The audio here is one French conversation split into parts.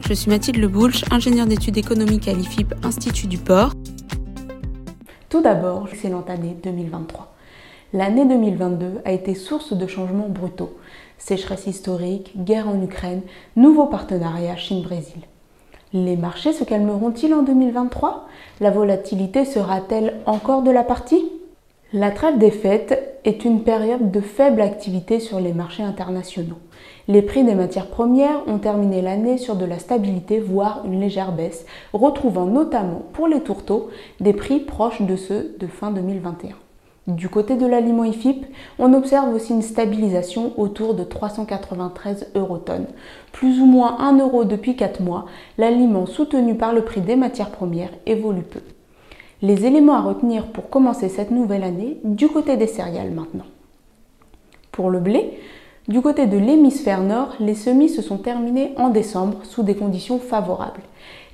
je suis Mathilde Leboulch, ingénieure d'études économiques à l'IFIP Institut du Port. Tout d'abord, excellente année 2023. L'année 2022 a été source de changements brutaux. Sécheresse historique, guerre en Ukraine, nouveaux partenariats Chine-Brésil. Les marchés se calmeront-ils en 2023 La volatilité sera-t-elle encore de la partie? La trêve des fêtes est une période de faible activité sur les marchés internationaux. Les prix des matières premières ont terminé l'année sur de la stabilité, voire une légère baisse, retrouvant notamment pour les tourteaux des prix proches de ceux de fin 2021. Du côté de l'aliment IFIP, on observe aussi une stabilisation autour de 393 eurotonnes. Plus ou moins 1 euro depuis 4 mois, l'aliment soutenu par le prix des matières premières évolue peu. Les éléments à retenir pour commencer cette nouvelle année, du côté des céréales maintenant. Pour le blé, du côté de l'hémisphère nord, les semis se sont terminés en décembre sous des conditions favorables.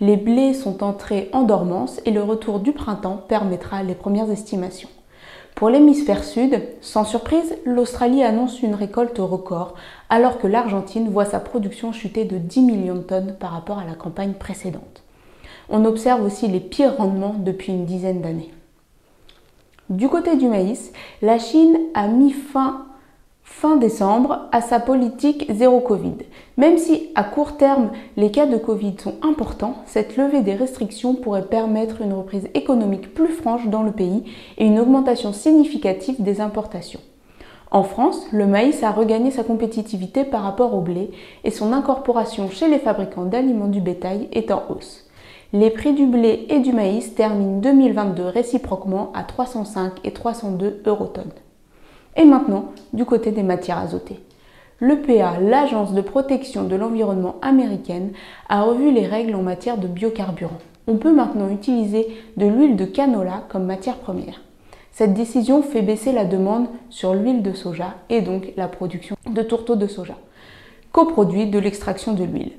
Les blés sont entrés en dormance et le retour du printemps permettra les premières estimations. Pour l'hémisphère sud, sans surprise, l'Australie annonce une récolte record, alors que l'Argentine voit sa production chuter de 10 millions de tonnes par rapport à la campagne précédente. On observe aussi les pires rendements depuis une dizaine d'années. Du côté du maïs, la Chine a mis fin fin décembre à sa politique zéro Covid. Même si à court terme les cas de Covid sont importants, cette levée des restrictions pourrait permettre une reprise économique plus franche dans le pays et une augmentation significative des importations. En France, le maïs a regagné sa compétitivité par rapport au blé et son incorporation chez les fabricants d'aliments du bétail est en hausse. Les prix du blé et du maïs terminent 2022 réciproquement à 305 et 302 eurotonnes. Et maintenant, du côté des matières azotées. L'EPA, l'Agence de protection de l'environnement américaine, a revu les règles en matière de biocarburants. On peut maintenant utiliser de l'huile de canola comme matière première. Cette décision fait baisser la demande sur l'huile de soja et donc la production de tourteaux de soja, coproduit de l'extraction de l'huile.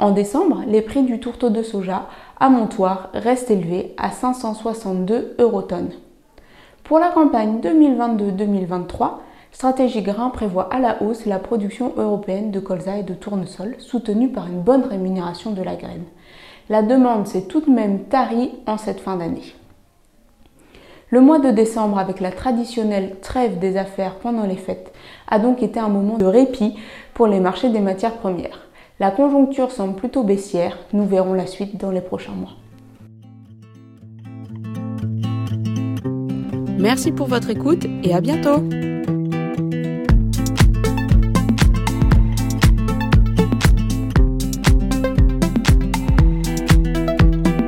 En décembre, les prix du tourteau de soja à montoir restent élevés à 562 eurotonnes. Pour la campagne 2022-2023, Stratégie Grain prévoit à la hausse la production européenne de colza et de tournesol, soutenue par une bonne rémunération de la graine. La demande s'est tout de même tarie en cette fin d'année. Le mois de décembre, avec la traditionnelle trêve des affaires pendant les fêtes, a donc été un moment de répit pour les marchés des matières premières. La conjoncture semble plutôt baissière, nous verrons la suite dans les prochains mois. Merci pour votre écoute et à bientôt